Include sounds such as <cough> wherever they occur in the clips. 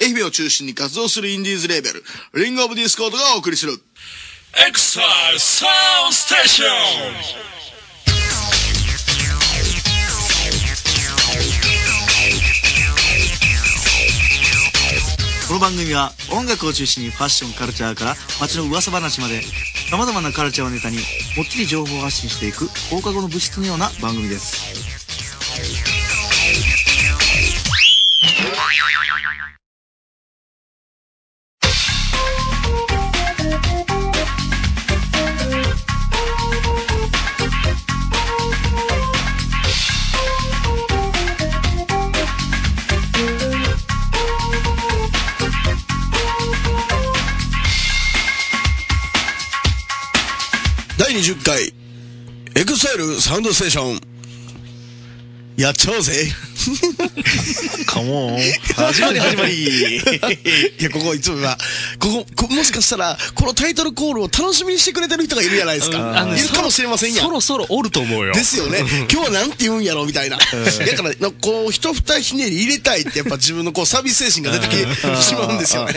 愛媛を中心に活動するインディーズレーベル、リングオブディスコードがお送りする。エクサイサウンステーションこの番組は音楽を中心にファッションカルチャーから街の噂話まで様々なカルチャーをネタにもっちり情報を発信していく放課後の物質のような番組ですエクスタイルサウンドステーション。やっちゃおうぜ。カモン始まり始まり <laughs> いや、ここいつもは、ここ、こもしかしたら、このタイトルコールを楽しみにしてくれてる人がいるじゃないですか。いるかもしれませんやんそ。ろそろおると思うよ。ですよね。今日はなんて言うんやろみたいな。だから、なこう、一二ひねり入れたいって、やっぱ自分のこう、サービス精神が出てきてしまうんですよね。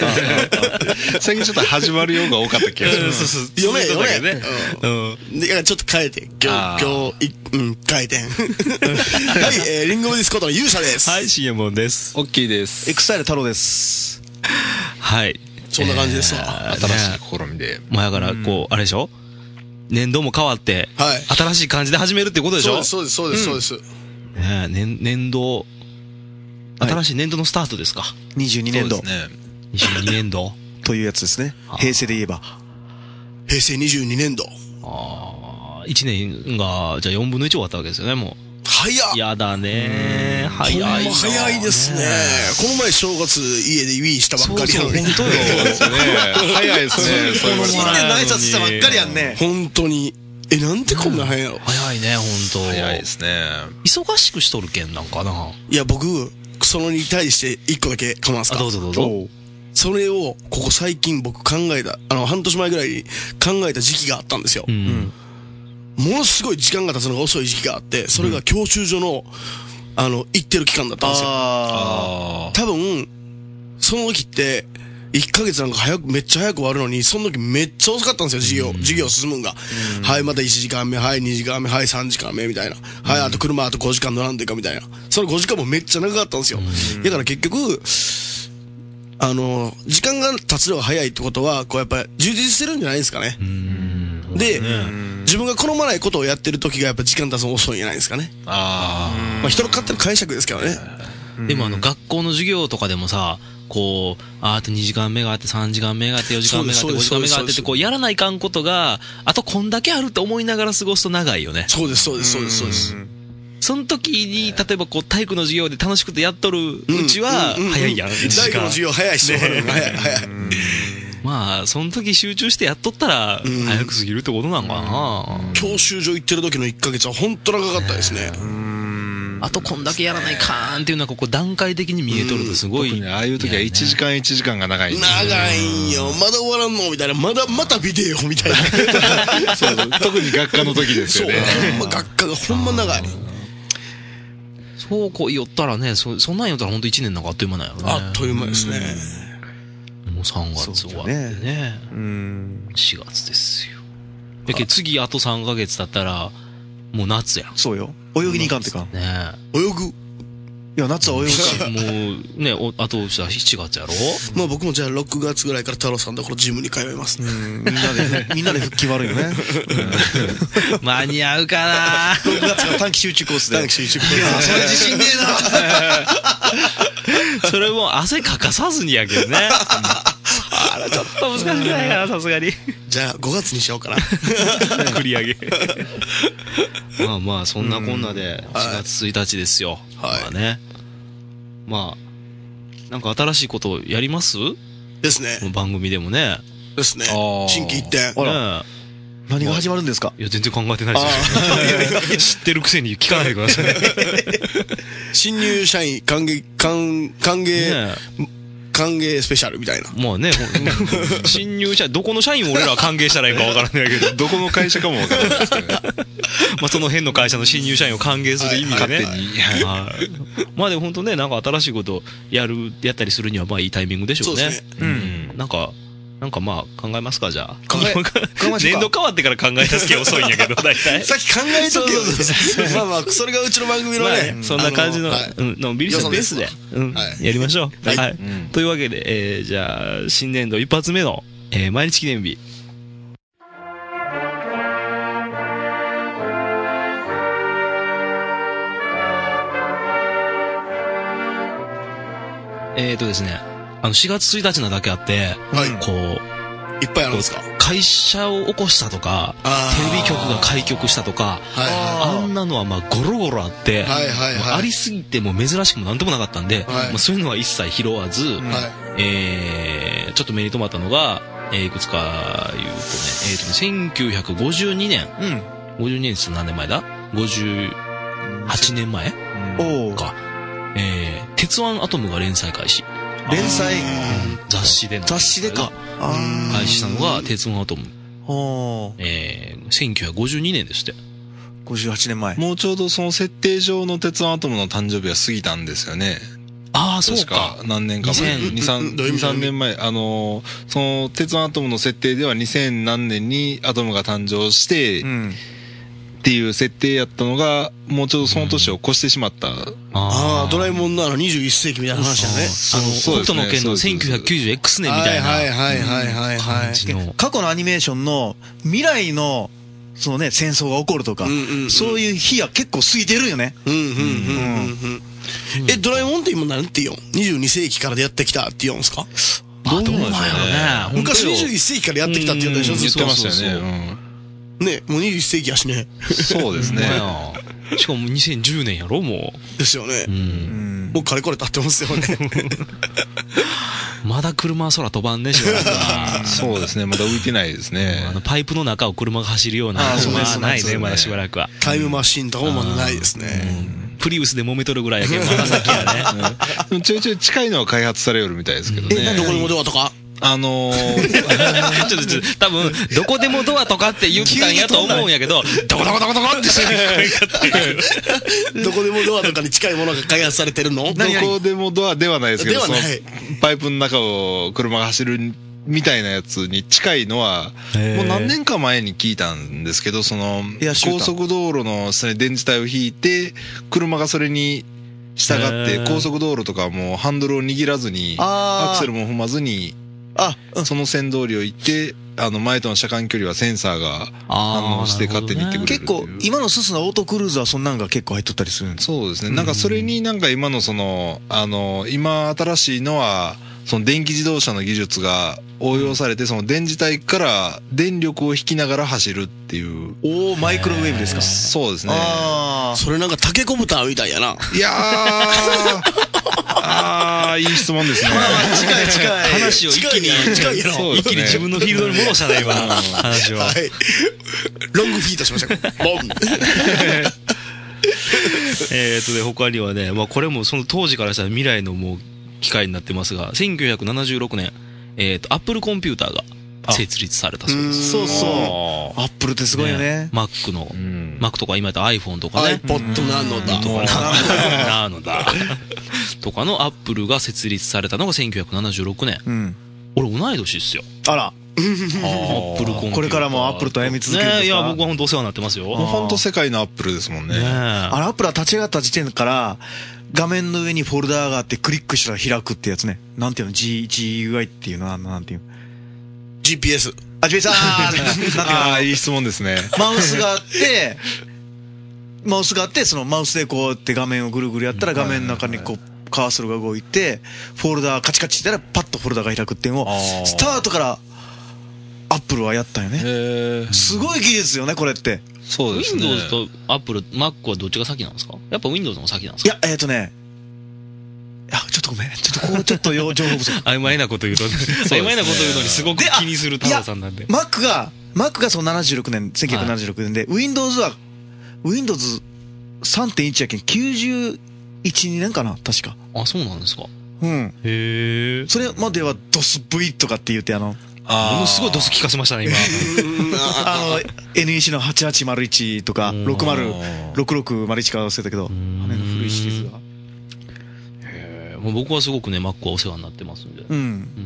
最近ちょっと始まるようが多かった気がします。読め、読め。ねうん。で、いやちょっと変えて。今あ日、ー今日、いうん、変えてん。<laughs> はい、えー、リンゴオブディスコートの勇者です。はい、シエモンです。オッキーです。エクスタイル太郎ですはい。そんな感じですわ。新しい試みで。まあ、だから、こう、あれでしょ？年度も変わって、はい新しい感じで始めるってことでしょ？そうです、そうです、そうです、そうです。ねえ年、年度、はい新しい年度のスタートですか？22年度そうですね。22年度。<laughs> というやつですね平成で言えば平成22年度。ああ、1年が、じゃあ4分の1終わったわけですよね、も早っう。やだね早い早いですね。この前正月家で Wii したばっかりなのに。本当よ。早いですね。<laughs> こと新年の挨拶したばっかりやんね本当に。え、なんでこんな早いの？早いね、本当早いですね。忙しくしとるけんなんかな？いや、僕、それに対して一個だけ構いますあ、かどうぞどうぞ。それを、ここ最近僕考えた、あの、半年前ぐらいに考えた時期があったんですよ。うん。ものすごい時間が経つのが遅い時期があって、それが教習所の、あの、行ってる期間だったんですよ。ああ多分、その時って、1ヶ月なんか早く、めっちゃ早く終わるのに、その時めっちゃ遅かったんですよ、授業。授業進むんが。はい、また1時間目、はい、2時間目、はい、3時間目、みたいな。はい、あと車あと5時間乗らんといか、みたいな。その5時間もめっちゃ長かったんですよ。だから結局、あの、時間が経つのが早いってことは、こうやっぱり充実してるんじゃないですかね。で、自分が好まないことをやってる時がやっぱ時間経つの遅いんじゃないですかね。あ。あまあ人の勝手な解釈ですけどね。でもあの、学校の授業とかでもさ、こう、ああと2時間目があって、3時間目があって、4時間目があって、5そうです時間目があってって、こう、やらないかんことが、あとこんだけあると思いながら過ごすと長いよね。そうです、そうです、そうです、そうです。その時に、例えばこう、体育の授業で楽しくてやっとるうちは早いやん、1時大学の間。授業早いし、早い、早い。まあ、その時集中してやっとったら、ん早く過ぎるってことなんかな。教習所行ってる時の1ヶ月は本当長かったですね。あとこんだけやらないかーんっていうのは、ここ段階的に見えとるとすごい。特にああいう時は1時間1時間が長いんで。長いんよ。まだ終わらんのみたいな。まだ、またビデオみたいな。<laughs> そう特に学科の時ですそう。よね。ほんま学科がほんま長い。そうこう言ったらね、そそんなん言ったら本当1年なんかあっという間なんやろね。あっという間ですね。もう3月終わってね。うん。4月ですよ。やけ次あと3ヶ月経ったら、もう夏やん。そうよ。泳ぎに行かんってかん。ね。泳ぐ。いや夏は泳ぐ。しえ。もう、ね、おあとじゃあ7月やろ？<laughs> まあ僕もじゃあ6月ぐらいから太郎さんのところジムに通います。うん。<laughs> みんなでみんなで復帰悪いよね。<laughs> 間に合うかな。6月から短期集中コースで。短期集中いやそれ自信ねそれも汗かかさずにやけどね。あら、ちょっと難しくないかな、さすがに。じゃあ5月にしようかな。<laughs> 繰り上げ。まあまあ、そんなこんなで、4月1日ですよ。はいまあね。まあ、なんか新しいことをやります？こですね。の番組でもね。ですねあ。ー新規一点。あらね何が始まるんですか？いや、全然考えてないですよ。<laughs> 知ってるくせに聞かないでください。ね <laughs> 新入社員歓迎、歓、歓迎、え歓歓迎スペシャルみたいな。まあね、<laughs> 新入社員、どこの社員を俺らは歓迎したらいいかわからないけど、どこの会社かもわからないですけどね。まあその辺の会社の新入社員を歓迎する意味でね。はい。まあでも本当ね、なんか新しいことやる、やったりするにはまあいいタイミングでしょうね。そうですねうん。なんか、なんかまあ考えますか、じゃあ。考え年度変わってから考え出す気遅いんやけど、<laughs> 大体。さっき考えとけよ。まあまあ、それがうちの番組のまあねね、。そんな感じの、あはいうん、のんびりしたベースでよ、うん、はいやりましょう。はいはい。というわけで、えー、じゃあ、新年度一発目の、えー、毎日記念日。えーとですね、あの、4月1日なだけあって、はいこう、いっぱいあるんですか？会社を起こしたとか、テレビ局が開局したとか、はあんなのはまあゴロゴロあって、はいはいはいまあありすぎてもう珍しくもなんともなかったんで、はいまあ、そういうのは一切拾わず、いはい。はい。えー、ちょっと目に留まったのが、えーいくつか言うとね、えーとね、1952年、うん。52年って何年前だ ?58 年前おお。か。えー、鉄腕アトムが連載開始。連載。雑誌での。雑誌でか。あ開始したのが鉄腕アトム。えー、1952年ですって。58年前。もうちょうどその設定上の鉄腕アトムの誕生日は過ぎたんですよね。ああ、そう確かか。何年か前。2000 2、3、<laughs> どういう意味2 3年前。あのー、その鉄腕アトムの設定では2000何年にアトムが誕生して、うん。っていう設定やったのが、もうちょうどその年を越してしまった。ああ、ドラえんもんのあの21世紀みたいな話だね。あの、北斗の拳のそうです 1990X 年みたいな。はいはいはいはいはいはい。感じの。過去のアニメーションの未来の、そのね、戦争が起こるとかうんうんう、んそういう日は結構過ぎてるよね。うんうんうんうんうん。え、ドラえもんって今なんて言うん ?22 世紀からやってきたって言うんですかあ、どうなんやろね。昔本当よ21世紀からやってきたって言ったでしょうんずっと言ってましたよね。ね、もう21世紀やしね。うんそうですね。<laughs> しかも2010年やろ、もですよねう。う。。うんん。もうかれこれ経ってますよね。<laughs> まだ車は空飛ばんね、しばらくは <laughs> そうですね。まだ浮いてないですねあ。の、パイプの中を車が走るようなあーそうですまあないね、まだしばらくは。タイムマシンとかもまだないですね。プリウスで揉めとるぐらいやけど、まだ先やね。ちょいちょい近いのは開発されよるみたいですけどね。どこにもドアとか？あのー、<laughs> ちょっと、ちょっと、多分、どこでもドアとかって言ったんやと思うんやけど、どこどこどこどこってしどどこでもドアとかに近いものが開発されてるの？どこでもドアではないですけど、パイプの中を車が走るみたいなやつに近いのは、もう何年か前に聞いたんですけど、その高速道路の電磁体を引いて、車がそれに従って高速道路とかはもうハンドルを握らずに、アクセルも踏まずに、あ、うんその線通りを行って、あの前との車間距離はセンサーが反応して勝手に行ってくれる結構、今のススのオートクルーズはそんなんが結構入っとったりするんです。そうですね。なんかそれになんか今のその、あの、今新しいのは、その電気自動車の技術が応用されて、その電磁体から電力を引きながら走るっていう。おー、マイクロウェーブですか。そうですね。あそれなんかタケコプターみたいやな。いやー、あー、いい質問ですね。あ。近い近い。話を一気に、一気に自分のフィールドに戻したね、今、話を。はい。ロングフィートしました。ボン。<laughs> えーとね、他にはね、まあこれもその当時からしたら未来のもう機械になってますが、1976年、えーと、アップルコンピューターが設立されたそうです。そうそう。あアップルってすごいよね。Mac の、ーうん。Mac とか今やったら iPhone とかね。iPod nano だ。とかな、なのだ。<laughs> とかのアップルが設立されたのが1976年。うん。俺同い年っすよ。あら。アップルコンピューター。これからもアップルと歩み続けるんですか？ねいや、僕は本当お世話になってますよ。もう本当世界のアップルですもんね。あれ、アップルは立ち上がった時点から、画面の上にフォルダーがあってクリックしたら開くってやつね。なんていうの ?G、GUI っていうの？は、なんていうの？GPS。あ、ジェイさんなんていうのあー、いい質問ですね。マウスがあって、マウスがあって、そのマウスでこうやって画面をぐるぐるやったら画面の中にこう、カーソルが動いて、フォルダーカチカチしたらパッとフォルダーが開くっていうのをあー、スタートからアップルはやったんよね。へーすごい技術よね、これって。そうですね。Windows と Apple、Mac はどっちが先なんですか？やっぱ Windows の方が先なんですか？いや、えっ、とね、いや、ちょっとごめん。ちょっとこう、ちょっとよ情報不足。<laughs> 曖昧なこと言うと、<laughs> 曖昧なこと言うのにすごく気にする太郎さんなんで。Mac が、Mac がその76年、1976年で、Windows は、Windows 3.1やけん、91、2年かな確か。あ、そうなんですか。ううん。へえ。それまではドス V とかって言ってあの、ものすごいドス聞かせましたね、今。<laughs> あの、NEC の8801とか、うん60、6601か忘れたけど、あの古いシリーズが。もう僕はすごくね、Mac はお世話になってますんで。うん。う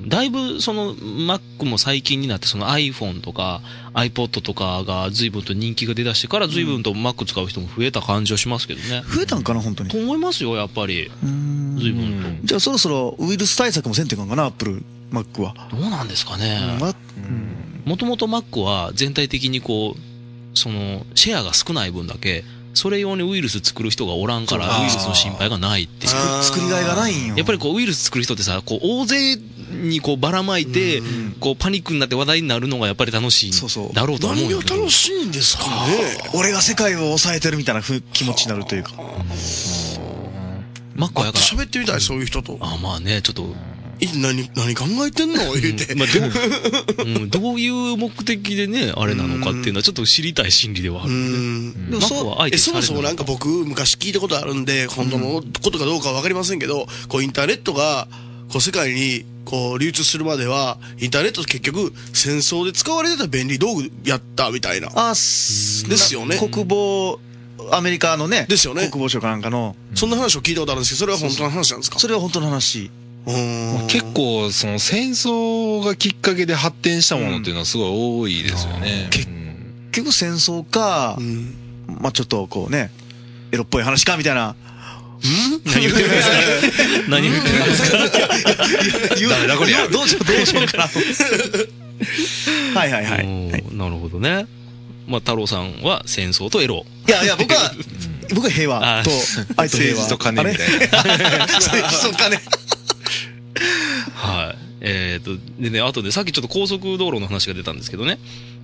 んだいぶその Mac も最近になってその iPhone とか iPod とかが随分と人気が出だしてから随分と Mac 使う人も増えた感じはしますけどね。増えたんかな、本当にと。思いますよ、やっぱり。うん随分じゃあそろそろウイルス対策もせんといかんかな、アップル、Mac は。と。どうなんですかね。まもともと Mac は全体的にこう、その、シェアが少ない分だけ、それ用にウイルス作る人がおらんから、ウイルスの心配がないって作りがいがないんよ。やっぱりこう、ウイルス作る人ってさ、こう、大勢にこう、ばらまいて、こう、パニックになって話題になるのがやっぱり楽しいそうそうだろうとは思うん何が。楽しいんですかね。俺が世界を抑えてるみたいなふ気持ちになるというか。マックはやから、喋ってみたい、そういう人と。あまあね、ちょっと、い何、何考えてんの？言うて。まあ、どう、うん、どういう目的でね、あれなのかっていうのはちょっと知りたい心理ではあうる。ん。マックは相えそもそもなんか僕、昔聞いたことあるんで、本当のことかどうかはわかりませんけど、こう、インターネットが、こう、世界に、こう、流通するまでは、インターネットって結局、戦争で使われてた便利道具やったみたいな。あ、すですよね国防、アメリカのね。ですよね国防省かなんかの。そんな話を聞いたことあるんですけど、それは本当の話なんですか？それは本当の話。うーん。結構、その戦争がきっかけで発展したものっていうのはすごい多いですよね。けうん結局戦争かう、ん。まあちょっとこうね、エロっぽい話かみたいな。何言ってるんですか何言ってるんですかダメだこれ。どうしよう、どうしようかな。はいはいはい。なるほどね。まあ、太郎さんは戦争とエロ。いやいや、僕は、僕は平和と愛と平和。<laughs> 政治と金みたいな。な。<laughs> 政治と金。はい。えっ、と、でね、あとで、さっきちょっと高速道路の話が出たんですけどね。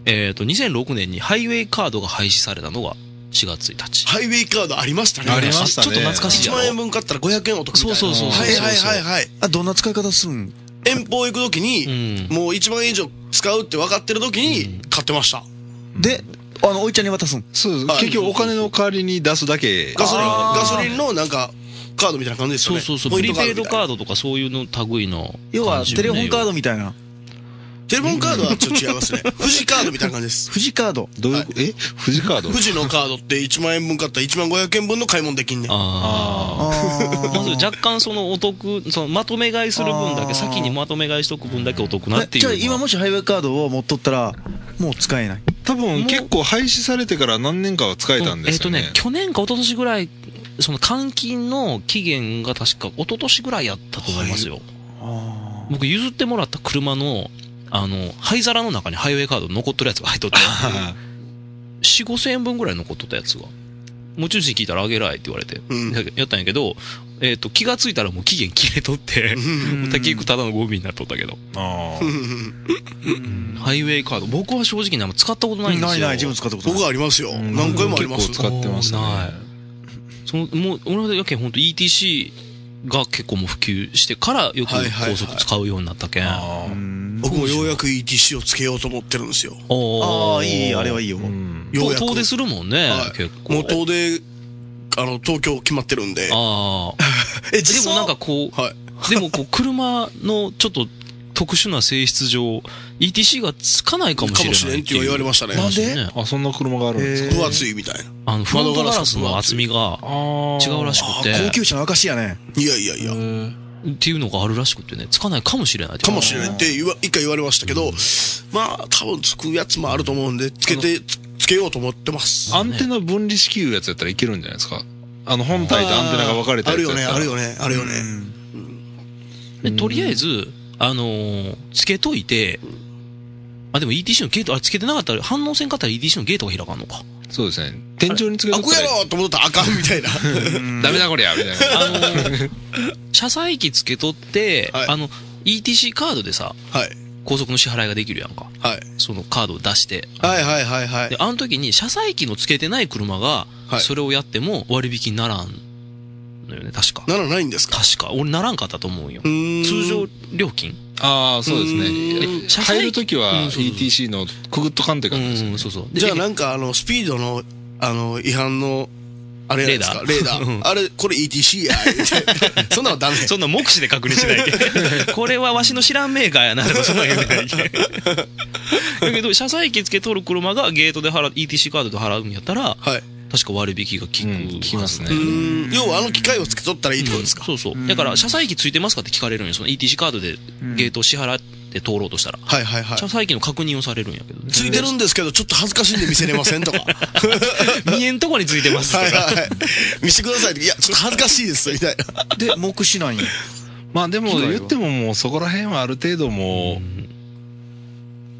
えっ、と、2006年にハイウェイカードが廃止されたのが4月1日。ハイウェイカードありましたね。ありましたねちょっと懐かしい1やろ万円分買ったら500円お得みたいな。そうそうそうそうはいはいはいはい。あ、どんな使い方するん？遠方行くときに、うんもう1万円以上使うって分かってるときに買ってました。で、あの、おいちゃんに渡すん？そうはい結局お金の代わりに出すだけ。ガソリン、ガソリンのなんか、カードみたいな感じですよね。そうそうそう。ポプリペイドカードとかそういうの類の。要は、テレホンカードみみたいな。テレフォンカードはちょっと違いますね。<laughs> 富士カードみたいな感じです。富士カード。どういう、え？富士カード？富士のカードって1万円分買ったら1万500円分の買い物できんねん。ああ。あ <laughs> まず若干そのお得、そのまとめ買いする分だけ、先にまとめ買いしとく分だけお得なっていう。じゃあ今もしハイウェイカードを持っとったら、もう使えない。多分結構廃止されてから何年かは使えたんですよね。えっ、とね、去年か一昨年ぐらい、その換金の期限が確か一昨年ぐらいやったと思いますよ。僕譲ってもらった車の、あの、灰皿の中にハイウェイカード残っとるやつが入っとって、4、5千円分ぐらい残っとったやつが。持ち主に聞いたらあげらいって言われて、うんやったんやけど、えっ、と、気がついたらもう期限切れとって、結局ただのゴミになっとったけど。あ <laughs> ハイウェイカード、僕は正直ね、あんま使ったことないんですよ。ないない、自分使ったことない。僕はありますよ。ん何回もあります。結構使ってましたねない。その、もう、俺はやけん本当 ETC が結構もう普及してからよく高速使うようになったけん。僕もようやく ETC をつけようと思ってるんですよ。あああ、いい、あれはいいよ。うんようやく。遠出するもんね、はい結構。もう遠出、あの、東京決まってるんで。ああ。<laughs> え、でもなんかこう、はい。でもこう、車のちょっと特殊な性質上、ETC がつかないかもしれないかもしれんって言われましたね。なんで？ねあ、そんな車があるんですか？分厚いみたいな。あの、フロントガラスの厚みがあ違うらしくて、高級車の証やね。いやいやいや。っていうのがあるらしくてね、つかないかもしれないって。かもしれないって言わ一回言われましたけど、まあ、多分つくやつもあると思うんで、つけて、つつけようと思ってます。アンテナ分離式いうやつやったらいけるんじゃないですか？あの本体とアンテナが分かれたあるよね、やつやったら。あるよね、あるよね。で、とりあえず、あのーつけといて、あ、でも ETC のゲート、あれつけてなかったら、反応せんかったら ETC のゲートが開かんのか？そうですね。天井につけとあ、こやろうと思ったらあかんみたいな。<laughs> ダメだこりゃみたいな。あのー車載機つけとって、はいあの、ETC カードでさ、はい。高速の支払いができるやんか。はい。そのカードを出して。はいはいはいはいで、。あの時に車載機のつけてない車が、はいそれをやっても割引にならんのよね、確か。ならないんですか？確か。俺ならんかったと思うよ通常料金？ああ、そうですうね入るときは ETC のくぐっとかんってう感じですよねん、そうそう。でじゃあなんかあの、スピードの、あの、違反の、あれやないですか、レーダー？あれ、これ ETC や。<laughs> そんなのダメ。そんな目視で確認しないけ <laughs> これはわしの知らんメーカーやなとかそんなん言うてないけだけど車載機つけとる車がゲートで払う ETC カードで払うんやったらはい。確か割引が効く、うん効きますね。要はあの機械をつけとったらいいってことですか？そうそうだから車載機ついてますかって聞かれるんよその ETC カードでゲートを支払って通ろうとしたら、はいはいはい車。載機の確認をされるんやけど、ついてるんですけど、ちょっと恥ずかしいんで見せれませんとか。<laughs> 見えんとこについてますとか、はいはいはい。見せてくださいって。いや、ちょっと恥ずかしいです、みたいな。で、目視なんや。まあでも言ってももうそこら辺はある程度も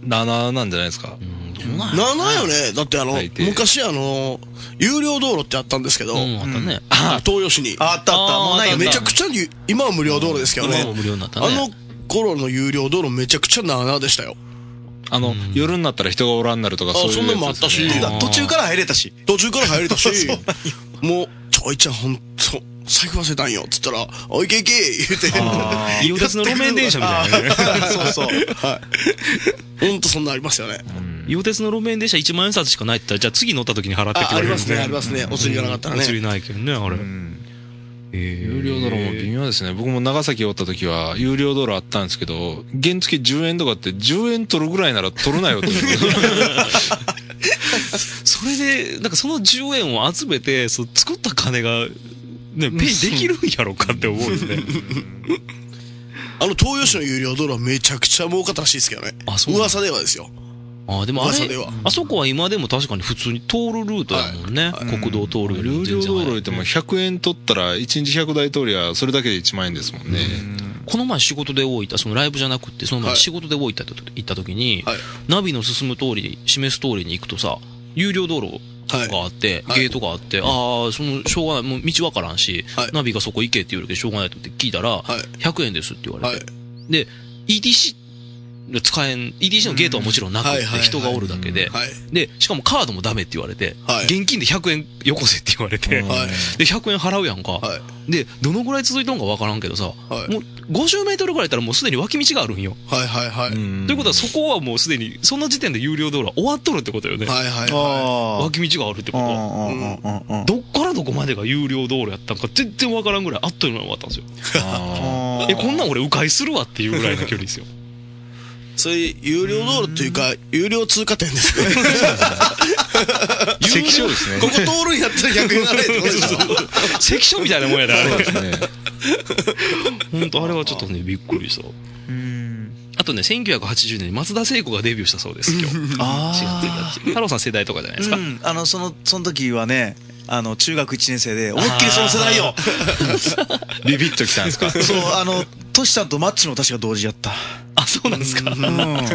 う、7なんじゃないですか。うん、まあ7よね。だってあの昔あの、有料道路ってあったんですけど、うん、あったね。あ東洋市に。あったあった。もうない。めちゃくちゃに、今は無料道路ですけどね。無料になったね。あの頃の有料道路めちゃくちゃなでしたよ。あの、夜になったら人がおらんなるとかあそういうやつそんなのもあったし途中から入れたし。途中から入れたし、<laughs> もう、ちょいちゃんほんと、財布忘れたん。よ。つったら、おいけいけ言うて。伊予鉄の路面電車みたいなね。そうそう。はい。ほん。とそん。なありますよね。伊予鉄の路面電車1万円札しかないって言ったら、じゃあ次乗った時に払ってってあ言われるありますね、ありますね。お釣りがなかったらね。お釣りないけどね、あれ。有料道路も微妙ですね。僕も長崎おった時は、有料道路あったん。ですけど、原付10円とかって10円取るぐらいなら取るなよって。それで、なん。かその10円を集めて、そ作った金が、ね、ペイできるんやろかって思うんですね。<laughs> あの、東洋市の有料道路はめちゃくちゃ儲かったらしいですけどね。あそう噂ではですよ。あでもあれ噂では、あそこは今でも確かに普通に通るルートやもんね。国道通るよりも有料道路言っても100円取ったら1日100台通りゃそれだけで1万円ですもんね。この前仕事で大分、そのライブじゃなくって、その前はい仕事で大分と行った時に、はい。ナビの進む通り、示す通りに行くとさ、有料道路があって、はい。ゲートがあって、ああ、その、しょうがない、もう道わからんし、はい。ナビがそこ行けって言うけど、しょうがないとって聞いたら、はい。100円ですって言わはい。れて。。で、ETC が使えん、ETC のゲートはもちろんなくって人がおるだけで、はい。で、しかもカードもダメって言われて、はい現金で100円よこせって言われて、はい。で、100円払うやんか。はい。で、どのぐらい続いたのかわからんけどさ、はいもう50メートルぐらいやったらもうすでに脇道があるんよ。はいはいはい。ということはそこはもうすでに、その時点で有料道路は終わっとるってことよね。はいはいあはあ。脇道があるってことは。どっからどこまでが有料道路やったんか全然わからんぐらいあっという間に終わったんですよ。<laughs> あ <laughs> え、こんなん俺迂回するわっていうぐらいの距離ですよ。い。そういう有料道路っていうか、有料通過点ですね。ー <laughs> 関所ですね。ここ通るんやったら100円払えってことでしょ。関所みたいなもんやで、あれ。そうですね。本当あれはちょっとね、びっくりした。うんあとね、1980年に松田聖子がデビューしたそうです、今日。あ4月1日。太郎さん世代とかじゃないですか。うん、あの、その、その時はね、あの、中学1年生で、思いっきりその世代よ。<laughs> ビビッときたんですか？そう、あの、トシさんとマッチも確か同時やった。あ、そうなんですか。うん。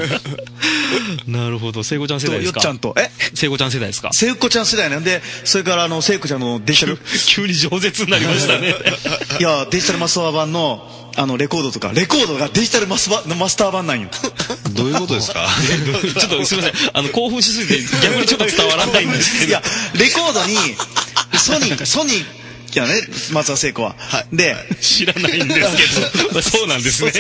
<laughs> なるほど。聖子ちゃん世代でよすか？っちゃんと、え？聖子ちゃん世代ですか？聖子ちゃん世代なんで、それからあの、聖子ちゃんのデジタル、急に饒舌になりましたね。<laughs> いや、デジタルマスター版の、あの、レコードとか、レコードがデジタルマスバマスター版なんよ。どういうことですか？<laughs> ちょっとすみません。あの、興奮しすぎて逆にちょっと伝わらないんですけど。いや、レコードに、ソニー、ソニー、やね、松田聖子は。で、知らないんですけど。ま <laughs> あそうなんですね。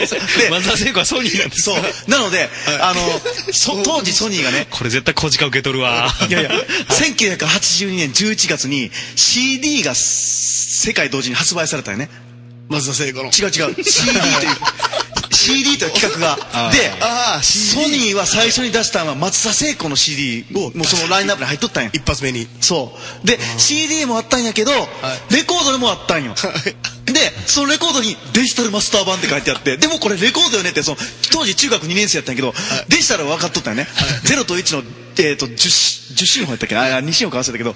松田聖子はソニーなんですそう。なので、あの、そ当時ソニーがね、これ絶対小鹿受け取るわ。いやいや、1982年11月に CD が世界同時に発売されたよね。松田聖子の。違う違う。CD という、CD という企画が。で、ああ、ソニーは最初に出したのは松田聖子の CD を、もうそのラインナップに入っとったんや。一発目に。そう。で、CD もあったんやけど、レコードでもあったんよ。で、そのレコードにデジタルマスター版って書いてあって、でもこれレコードよねって、その、当時中学2年生やったんやけど、デジタルは分かっとったよね。0と1の、えっ、と、10、10進法やったっけな？あ、2進法か忘れたけど、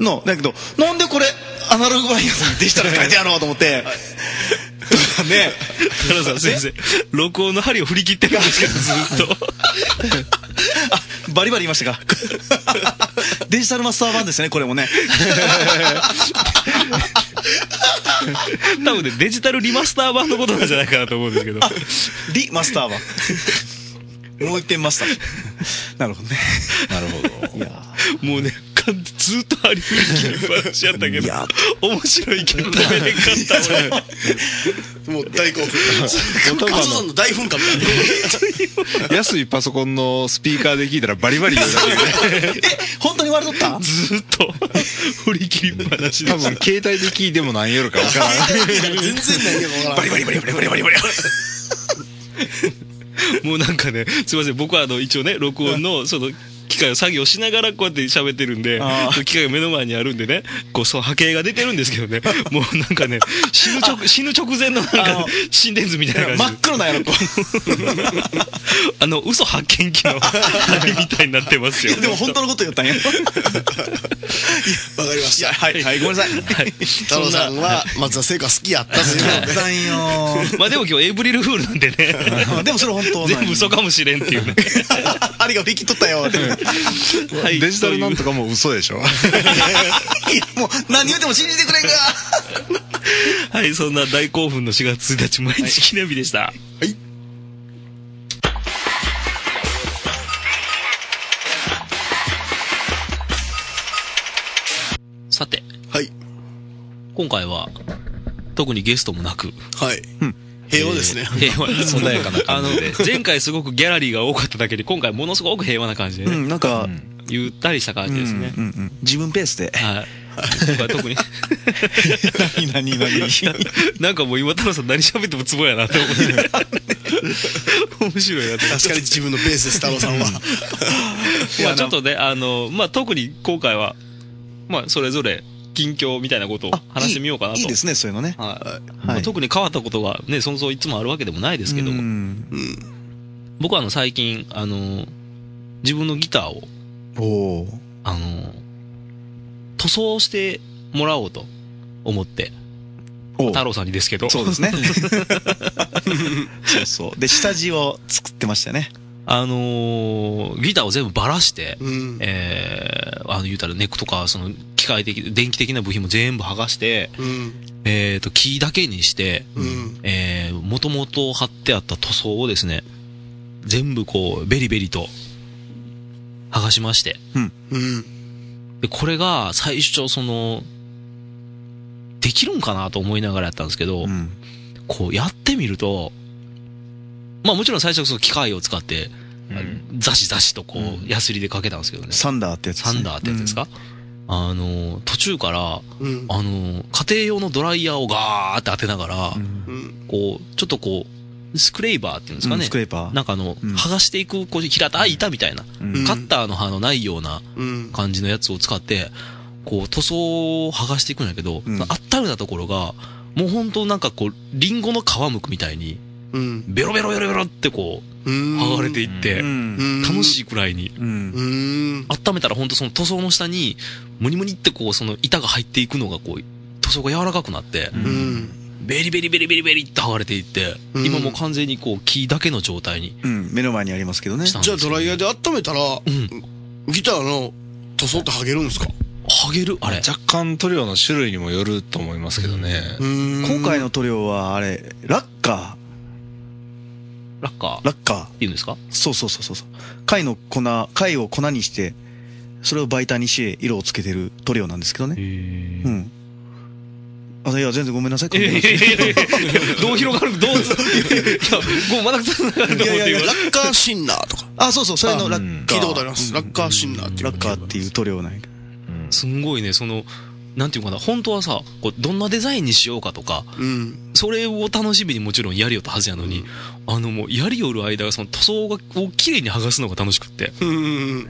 の、だけど、なんでこれ、アナログ版やのにデジタルって書いてあろうと思って、ね、田中さん先生、録音の針を振り切ってるんですけど、<laughs> ずっと。あ、バリバリ言いましたか？<laughs> デジタルマスター版ですね、これもね。多分ね、デジタルリマスター版のことなんじゃないかなと思うんですけど。リマスター版。もう一遍マスター。<laughs> なるほどね。なるほど。いやもうね、かんずっと針振り切りっぱなしやったけど面白いけど止めれんかった俺。もう大興奮。多分あカズさんの大噴火みたいな。の <laughs> 安いパソコンのスピーカーで聞いたらバリバリ言うだけで。<laughs> え、本当に割れとった？ずっと。振り切りっぱなしで多分携帯で聞いても何やるか分からん。全然ないよ、わからん。バリバリバリバリバリバリバリ。<laughs> もうなんかね、すいません、僕はあの、一応ね、録音の、その、機械を作業しながらこうやって喋ってるんであ、機械が目の前にあるんでね、こう、その波形が出てるんですけどね、<laughs> もうなんかね、死ぬ直、死ぬ直前のなんあかの、心電図みたいな真感じっ黒なんやろ、こ <laughs> あの、嘘発見器の、<laughs> あれみたいになってますよ。う。でも本当のこと言ったんや。わかりました。はい、はい、ごめんなさい。はい。太郎さんは松田聖子好きやったというので。さんよ。まあでも今日エイプリルフールなんでね、でもそれ本当全部嘘かもしれんっていうね。ありが引き取ったよ。ってはい <laughs> デジタルなんとかも嘘でしょ。<laughs> いや、もう何言うても信じてくれんか。<laughs> はい、そんな大興奮の4月1日毎日記念日でした。はい。さて、はい。今回は、特にゲストもなく、はい。平和ですね。えー平和 <laughs> 穏やかなあの感じで、前回すごくギャラリーが多かっただけで、今回ものすごく平和な感じでね、うん、なんか、ゆったりした感じですね。うんうんうん自分ペースで。はい。今回特に、何何何 <laughs> なんかもう今太郎さん何喋ってもツボやなって思って。面白いなって。確かに自分のペースです、太郎さんは。<laughs> まあちょっとね、あの、まあ特に今回は、まあそれぞれ近況みたいなことを話してみようかなと。いいですね、そういうのね。はい。はいまあ特に変わったことがね、そもそもいつもあるわけでもないですけども、うんうん。僕はあの最近、あの、自分のギターを、おおあの、塗装してもらおうと思って、お太郎さんにですけど、そうですね。<laughs> そうそう。で、下地を作ってましたよね。あのーギターを全部ばらして、うん。えー、あの言うたらネックとか、その機械的、電気的な部品も全部剥がして、うん。えーと、木だけにして、うん。えー、もともと貼ってあった塗装をですね、全部こう、ベリベリと、剥がしまして。うん。で、これが最初その、できるんかなと思いながらやったんですけど、うん。こうやってみると、まあもちろん最初その機械を使って、ザシザシとこう、ヤスリでかけたんですけどね。サンダーってやつですね。サンダーってやつですか、あの、途中から、うん。あの、家庭用のドライヤーをガーって当てながら、うんうん。こう、ちょっとこう、スクレイバーっていうんですかね。うんスクレーパー。なんかあの、うん剥がしていく、こう、平たい板みたいな、うんカッターの刃のないようなうん。感じのやつを使って、こう、塗装を剥がしていくんだけど、うん温めたところが、もう本当なんかこう、リンゴの皮むくみたいに、うん。ベロベロベロベロってこう、うん。剥がれていって、うん。楽しいくらいに。温めたら本当その塗装の下に、ムニムニってこう、その板が入っていくのがこう、塗装が柔らかくなって、うん。ベリベリベリベリベリって剥がれていって、うん今もう完全にこう、木だけの状態にうん。目の前にありますけどね。したんですじゃあドライヤーで温めたら、うん。ギターの塗装って剥げるんですか？剥げるあれ。若干塗料の種類にもよると思いますけどね。うん。今回の塗料は、あれ、ラッカラッカーラッカー。ていうんですか？そうそうそうそうそう。貝の粉、貝を粉にして、それを媒体にして色をつけてる塗料なんですけどね。へうん。あ、いや、全然ごめんなさい。いやいやいやいやどう広がる？どうぞ。いや、ごめん、まながると思って今ラッカーシンナーとか。あ、そうそう、それのあラッカー。聞いたことあります。ラッカーシンナーっていう。ラッカーっていう塗料なんやけど。すんごいね、その、なんていうかな、本当はさ、こうどんなデザインにしようかとか、うん。それを楽しみにもちろんやりよったはずやのに、あのもう、やりよる間がその塗装がを綺麗に剥がすのが楽しくって。うん。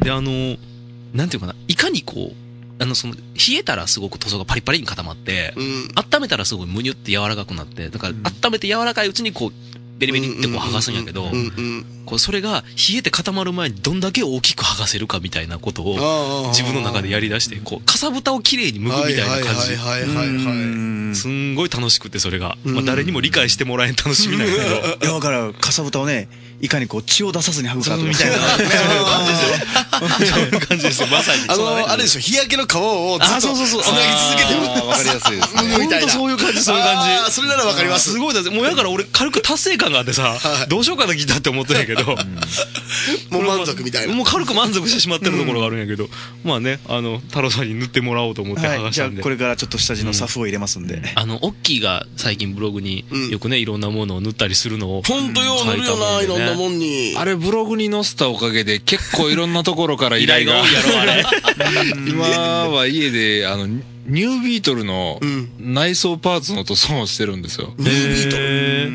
で、あの、なんていうかな、いかにこう、あの、その、冷えたらすごく塗装がパリパリに固まって、うん。温めたらすごいムニュって柔らかくなって、だから、温めて柔らかいうちにこう、ベリベリってこう剥がすんやけど。こうそれが冷えて固まる前にどんだけ大きく剥がせるかみたいなことを。自分の中でやり出して、こう、かさぶたをきれいに剥くみたいな感じ。はいはいはいすんごい楽しくて、それが。うんまあ、誰にも理解してもらえん楽しみなんやけど。いや、だから、かさぶたをね、いかにこう血を出さずに剥ぐかみたいな。そういう感じですよ、まさに。あの、あれでしょ、日焼けの皮をずっあ、とそうそうそう。つなぎ続けてわかりやすいですね。むみそういう感じ、そういう感じ。それならわかります。すごいだぜ。もうやから俺軽く達成感があってさは、いどうしようかなギターって思ってんやけど。もう満足みたいな。もう軽く満足してしまってるところがあるんやけど。まあね、あの、太郎さんに塗ってもらおうと思って剥がしたんでこ。れからちょっと下地のサフを入れますんで。あの、オッキーが最近ブログにうんよくね、いろんなものを塗ったりするのを。ほんとよう塗るよな、んなもんに。あれブログに載せたおかげで結構いろんなところから依依頼頼がが多いやろ、あれ。<laughs> 今は家であのニュービートルのうん内装パーツの塗装をしてるんですよ。ニュービート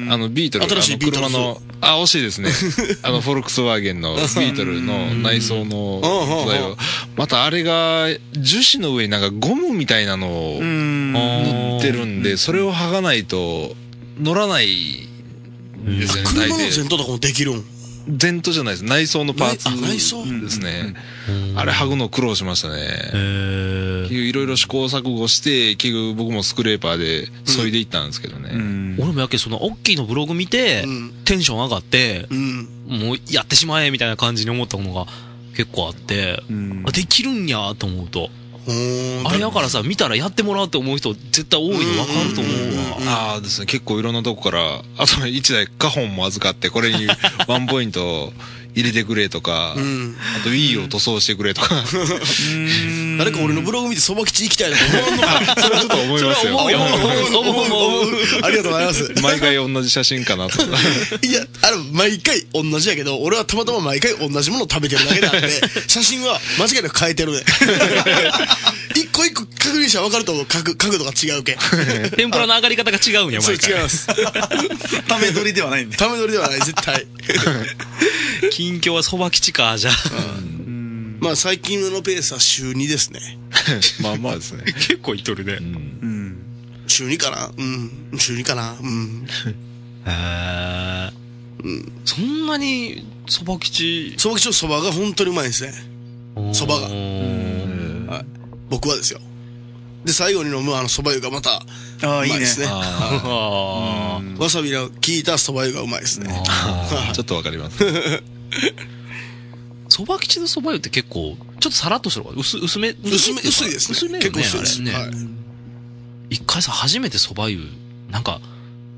ル？あのビートル、新しいビートルズ車の、あ、惜しいですね。<laughs> あのフォルクスワーゲンのビートルの内装の素材を。またあれが樹脂の上になんかゴムみたいなのを塗ってるんで、それを剥がないと乗らないんですよね、大車の前抵。頭とかもできるん。前途じゃないです。内装のパーツ内あ内装ですね。あれ剥ぐの苦労しましたね。結局いろいろ試行錯誤して、結局僕もスクレーパーで削いでいったんですけどね。俺もやけその、大きいのブログ見てうん、テンション上がって、うん。もうやってしまえみたいな感じに思ったのが結構あって、あできるんやと思うと。あれやからさ、見たらやってもらうって思う人絶対多いの分かると思うわ。ああですね、結構いろんなとこから、あと一台カホンも預かって、これにワンポイント入れてくれとか、んあと Wii を塗装してくれとか、<laughs> 誰か俺のブログ見てそば吉行きたいなと思うのか。<laughs> それはちょっと思いますよ。思うよ思う思うありがとうございます。毎回同じ写真かなとか。<laughs> いや、あれ、毎回同じやけど、俺はたまたま毎回同じものを食べてるだけであって、写真は間違いなく変えてるね。一個一個確認したら分かると思う。角角度が違うけん。天ぷらの上がり方が違うんや、それ毎回。違います。ため撮りではないんで。ため撮りではない、絶対。近況はそば吉か、じゃあ。まあ最近のペースは週2ですね。<laughs> まあまあですね。<laughs> 結構いっとるね。週2かな？うん。週2かな？うん。へーそんなにそば吉、そば吉のそばが本当にうまいんですね。そばがうんはい。僕はですよ。で、最後に飲むあのそば湯がまた、ああ、いいねうまいですね。わさびの効いたそば湯がうまいですね。<laughs> ちょっとわかります。<laughs> そば吉のそば湯って結構、ちょっとさらっとしてる薄、薄め、薄め、薄いですね。薄め結構薄いです。ねはい。一回さ、初めて蕎麦湯、なんか、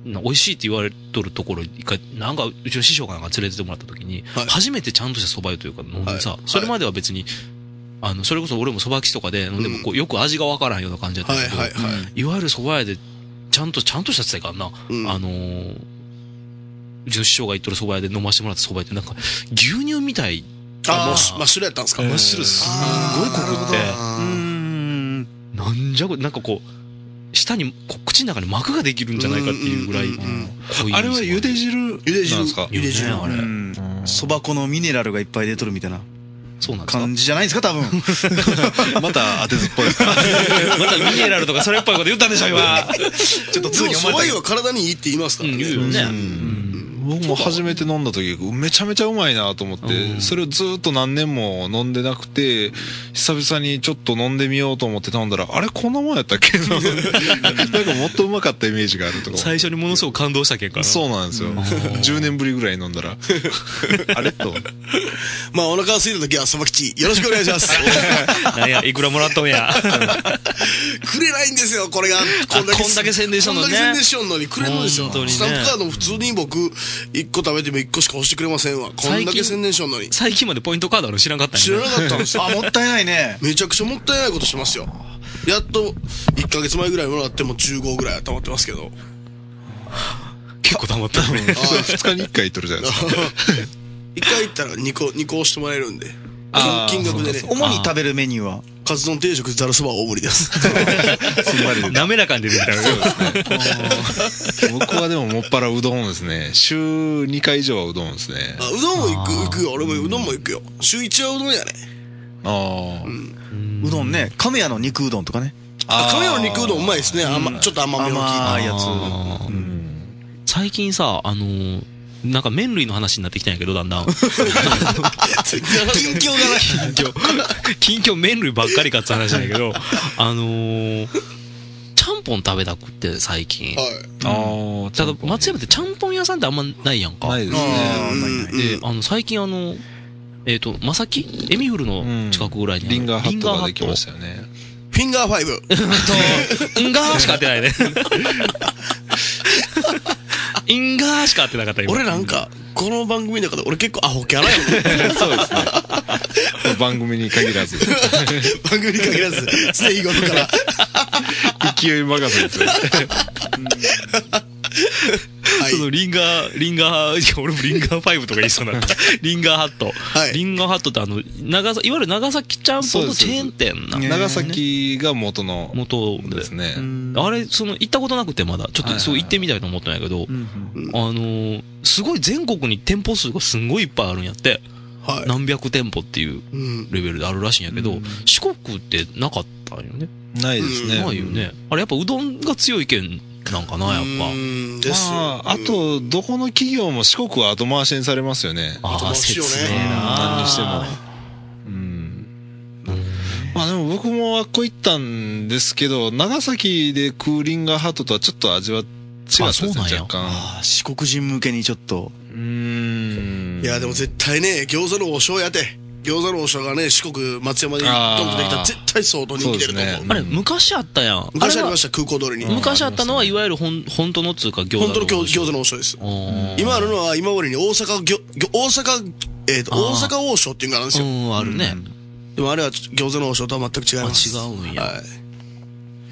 な美味しいって言われとるところ、一回、なんか、うちの師匠がなんか連れてってもらった時に、はい初めてちゃんとした蕎麦湯というか飲んでさ、はいそれまでは別に、あの、それこそ俺も蕎麦吉とかで飲ん。でも、こう、よく味がわからんような感じだったんはいだけど、はいはい。い。わゆる蕎麦屋で、ちゃんと、ちゃんとしたやつやからな、うん。あのー、うちの師匠が言っとる蕎麦屋で飲ましてもらった蕎麦屋ってなんか、牛乳みたい、あ、もうし真っ白やったんですか？真っ白す。んごい濃くって、あー。ん。なんじゃこれ、なんかこう、下に、口の中に膜ができるんじゃないかっていうぐらいうん。あれは茹で汁茹で汁。なんですか？茹で汁。ねあれ。うん。そば粉のミネラルがいっぱい出とるみたいなそうなんですか？感じじゃないですか、多分。<laughs> また当てずっぽい <laughs> またミネラルとかそれっぽいこと言ったんでしょ、今。ちょっとでも、そば湯は体にいいって言いますからうん、ね。言うよね。僕も初めて飲んだ時めちゃめちゃうまいなと思って、うんそれをずっと何年も飲んでなくて久々にちょっと飲んでみようと思って頼んだらあれこんなもんやったっけ？<laughs> なんかもっとうまかったイメージがあるとか最初にものすごく感動したけんかな。そうなんですよ10年ぶりぐらい飲んだら <laughs> あれとまあ、お腹が空いた時は、そば吉、よろしくお願いします。<laughs> なんや、いくらもらっとんや。くれないんですよ、これが。こんだけ宣伝しとんのねこんだけ宣伝しとんのにくれるんですよ。本当にねスタンプカードも普通に僕、1個食べても1個しか押してくれませんわ。こんだけ宣伝しのに。最近までポイントカードあるの知らんかったん知らなかったんですよ。あ、もったいないね。めちゃくちゃもったいないことしてますよ。やっと、1ヶ月前ぐらいもらっても15ぐらい溜まってますけど。結構溜まったね。それ2日に1回言っとるじゃないですか <laughs> 一回行ったら2個、2個押してもらえるんで。金額でね。主に食べるメニューは？カツ丼定食ざるそば大盛りです。<laughs> 滑らかに出てきたよ。<laughs> 僕はでももっぱらうどんですね週2回以上はうどんですねあうどんも行く、行くよ。俺もうどんも行くよ。週1はうどんやね。あうどんね、亀屋の肉うどんとかね。あ、亀屋の肉うどんうまいですね。甘ちょっと甘めの効いた。甘いやつ。最近さ、あのー、なんか麺類の話になってきたんやけど、だんだん。<laughs> 近況がない。近況、近況麺類ばっかりかって話なんやけど、<laughs> あのー、ちゃんぽん食べたくって、最近。はい。あーただ、松山ってちゃんぽん屋さんってあんまないやんか。ないですねで、あの、最近あの、えっ、と、まさきエミフルの近くぐらいにあるリンガーハットができましたよねフィンガーファイブ。ガーハット。うんがー <laughs> しか合ってないね。インガーしか合ってなかった、今。俺なんか、この番組の中で俺結構アホキャラやね。<laughs> そうですね番組に限らず番組に限らず、常日頃から。<laughs> 勢い任せですよはいそのリンガー、リンガー、俺もリンガー5とか言いそうになった。<laughs> リンガーハット。はいリンガーハットってあの、長さ、いわゆる長崎ちゃんぽんのチェーン店な。長崎が元の元でですね。あれ、その、行ったことなくてまだ、ちょっとそう行ってみたいと思ったんやけど、あのー、すごい全国に店舗数がすんごいいっぱいあるんやって、はい。何百店舗っていううん。レベルであるらしいんやけど、四国ってなかったんよね。ないですね。ないよね。あれやっぱうどんが強い県なんかな、やっぱ。うんですよまあ、あと、どこの企業も四国は後回しにされますよね。ああ、後回しよね。何にしても。うん。まあでも僕もあっこ行ったんですけど、長崎でクーリンガーハットとはちょっと味は違ったですね、若干。四国人向けにちょっと。うーん。いや、でも絶対ね、餃子の王将やて。餃子の王将がね、四国、松山でドンとできたら絶対相当人気出ると思う。あれ、昔あったやん。し昔ありました、空港通りに。昔あったのは、いわゆるほん、本当のっつうか餃子の。本当の餃餃子の王将です。今あるのは、今までに大阪ぎょ、ぎょ大阪、えっと、大阪王将っていうのがあるんですよ。うん、あるね。でもあれは餃子の王将とは全く違います。あ違うんやはい。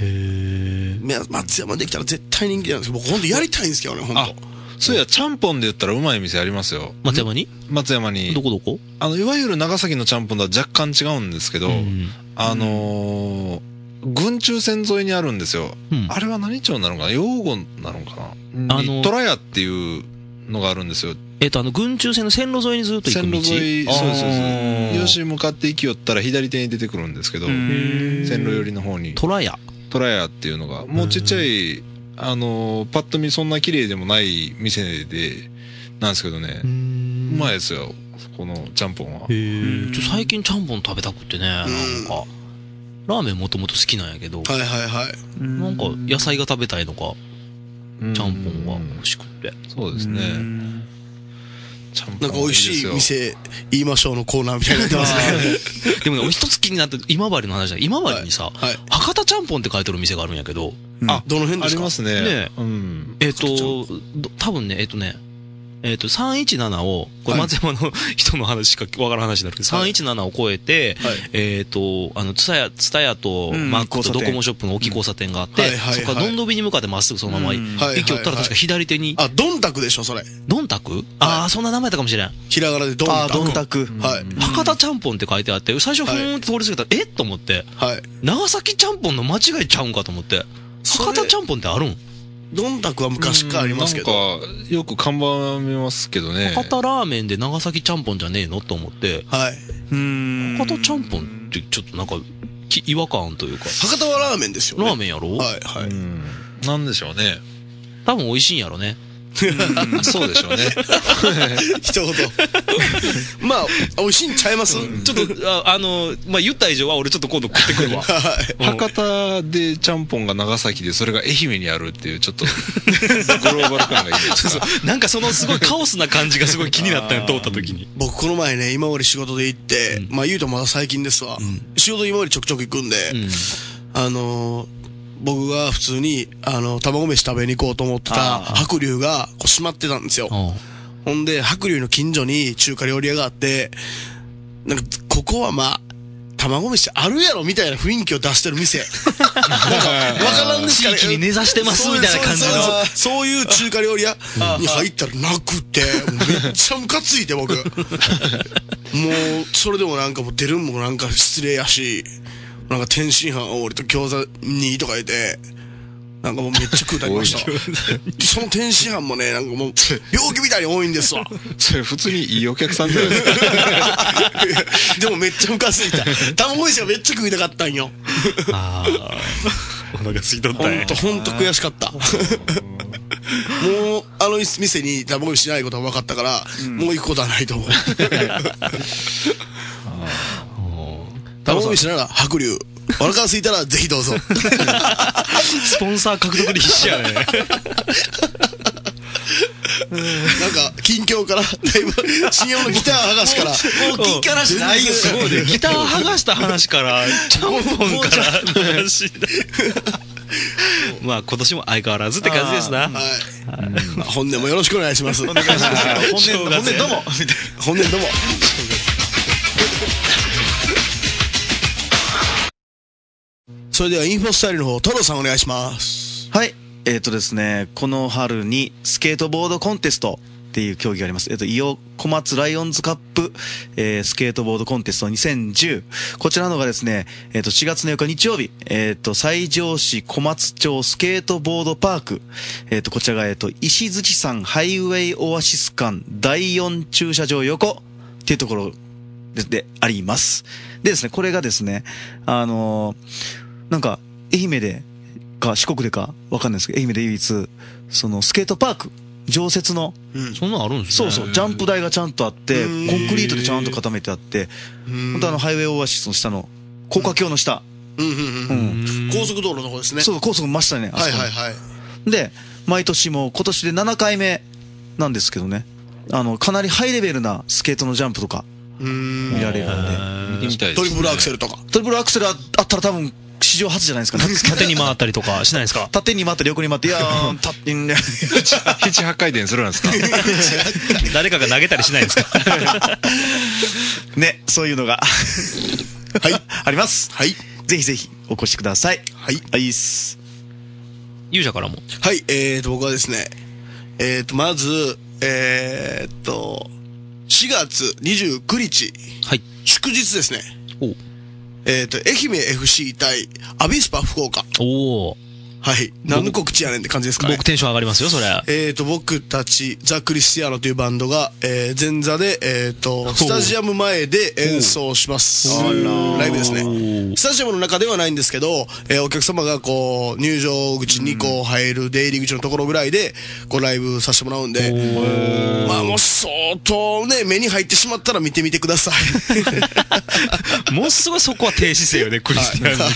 へね松山できたら絶対人気なんですけど、僕本当やりたいんですけどね、本あ当。そういや、ちゃんぽんで言ったらうまい店ありますよ。松山に？松山にど。こどこ？あの、いわゆる長崎のちゃんぽんとは若干違うんですけど、うんあのー、軍中線沿いにあるんですよ。うんあれは何町なのかな？養護なのかな？あのにトラヤっていうのがあるんですよ。えっと、あの、軍中線の線路沿いにずっと行く線道路沿い、そうです、そうあでーす。よし向かって行きよったら左手に出てくるんですけど、線路寄りの方にトラヤ。トラヤっていうのが、もうちっちゃい、あのー、パッと見そんな綺麗でもない店で、なんですけどね、うまいですよ、このちゃんぽんは。へえ。ちょ、最近ちゃんぽん食べたくってね、なんか。ラーメンもともと好きなんやけど、はいはいはい。なんか野菜が食べたいのか、うんちゃんぽんが欲しくって。そうですね。ちゃんぽんなんか美味しいですよ店言いましょうのコーナーみたいになってますね。<laughs> でもね、俺一つ気になって、今治の話だ今治にさ、はい。博多ちゃんぽんって書いてる店があるんやけど、あ、どの辺ですか？ありますね。ね。うん。えっ、と、ど多分ね、えっ、とね、えっ、と、317を、これはい。松山の <laughs> 人の話しかわからん話になるけど、はい。317を超えて、はい。えっ、と、あの、ツタヤ、ツタヤとうんマックとドコモショップの大きい交差点があって、はいはいはい。そこからどんどびに向かってまっすぐそのままうん。はい行きよったら確か左手に、あ、ドンタクでしょ、それ。ドンタクああ、そんな名前やったかもしれん。ひらがなでドンタあー、ク。どんたく。はい。博多ちゃんぽんって書いてあって、最初ふーんって通り過ぎたら、えっ？と思って、はい。長崎ちゃんぽんの間違いちゃうんかと思って、博多ちゃんぽんってあるん？ドンタクは昔からありますけど。なんか、よく看板見ますけどね。博多ラーメンで長崎ちゃんぽんじゃねえの？と思って、はい。うん博多ちゃんぽんってちょっとなんか、き違和感というか、博多はラーメンですよね。ラーメンやろ？はい、はい。うん。なんでしょうね。多分美味しいんやろね。そうでしょうね。<laughs> 一言。まあ、美味しいんちゃいます？ちょっと、ああの、まあ、言った以上は俺ちょっと今度食ってくるわ。<laughs> はい。博多でちゃんぽんが長崎で、それが愛媛にあるっていう、ちょっと、<laughs> グローバル感がいいですか？なんかそのすごいカオスな感じがすごい気になったよ、通った時に。僕この前ね、今治仕事で行って、まあ言うとまだ最近ですわ。仕事今治ちょくちょく行くんで、うん。あのー僕が普通に、あの、卵飯食べに行こうと思ってた白龍がこう閉まってたんですよ。あほんで、白龍の近所に中華料理屋があって、なんか、ここはまあ、卵飯あるやろみたいな雰囲気を出してる店。なんか、わからんですかね。地域に根ざしてますみたいな感じのそういう中華料理屋に入ったらなくて、めっちゃムカついて僕。<laughs> もう、それでもなんかもう出るんもなんか失礼やし、なんか天津飯俺と餃子にとか言って、なんかもうめっちゃ食うたりました。<laughs> その天津飯もね、なんかもう、病気みたいに多いんですわ。<laughs> それ普通にいいお客さんじゃないですか。<laughs> でもめっちゃムカついた。卵飯がめっちゃ食いたかったんよ。あー。お腹すいとったんやほんと、ほんと悔しかった。もう、あの店に卵飯ないことが分かったから、もう行くことはないと思う。卵飯なら白龍。お腹が空いたらぜひどうぞ。スポンサー獲得で必死やね。なんか、近況から、だいぶ、新用のギター剥がしから、もう金からしないよ。すごいね。ギター剥がした話から、ちゃんぽんからの話で。まあ今年も相変わらずって感じですな。はい。まあ本年もよろしくお願いします。本年、本年、本年どうも。本年どうも。それではインフォスタイルの方、トロさんお願いします。はい。えっ、とですね、この春にスケートボードコンテストっていう競技があります。えっ、と、伊予小松ライオンズカップ、えースケートボードコンテスト2010。こちらのがですね、えっ、と、4月の4日日曜日、えっ、と、西条市小松町スケートボードパーク。えっ、と、こちらが、えっ、と、石槌山ハイウェイオアシス間第4駐車場横っていうところでであります。でですね、これがですね、あのーなんか、愛媛でか四国でかわかんないですけど、愛媛で唯一、そのスケートパーク、常設の、そんなのあるんですね。そうそう、ジャンプ台がちゃんとあって、うんコンクリートでちゃんと固めてあって、うん本当あの、ハイウェイオアシスの下の、高架橋の下、うん。うん。うん。ううん。ん。高速道路の方ですね。そう、高速真下にね、はいはいはい。で、毎年もう今年で7回目なんですけどね、あの、かなりハイレベルなスケートのジャンプとかうーん。見られるんで、見てみたいですね。トリプルアクセルとか。トリプルアクセルああったら多分、史上初じゃないですかね。<laughs> 縦に回ったりとかしないですか縦に回ったり横に回って、いやー、縦にね。7、8回転するんですか <laughs> 誰かが投げたりしないんですか <laughs> ね、そういうのが。はい。あります。はい。ぜひぜひお越しください。はい。はいっす。勇者からも。はい、えーと、僕はですね、えーと、まず、えーと、4月29日、はい。祝日ですね。おえーと、愛媛 FC 対アビスパ福岡。おおはい。何の告知やねんって感じですかね僕。テンション上がりますよ、それ。えーと、僕たち、ザ・クリスティアーノというバンドが、えー前座で、えーと、スタジアム前で演奏します。ライブですね。スタジアムの中ではないんですけど、えーお客様がこう、入場口にこう入る出入り口のところぐらいで、こうライブさせてもらうんで、まあもう相当ね、目に入ってしまったら見てみてください。<laughs> ものすごいそこは低姿勢よね、クリスティアンの。はい。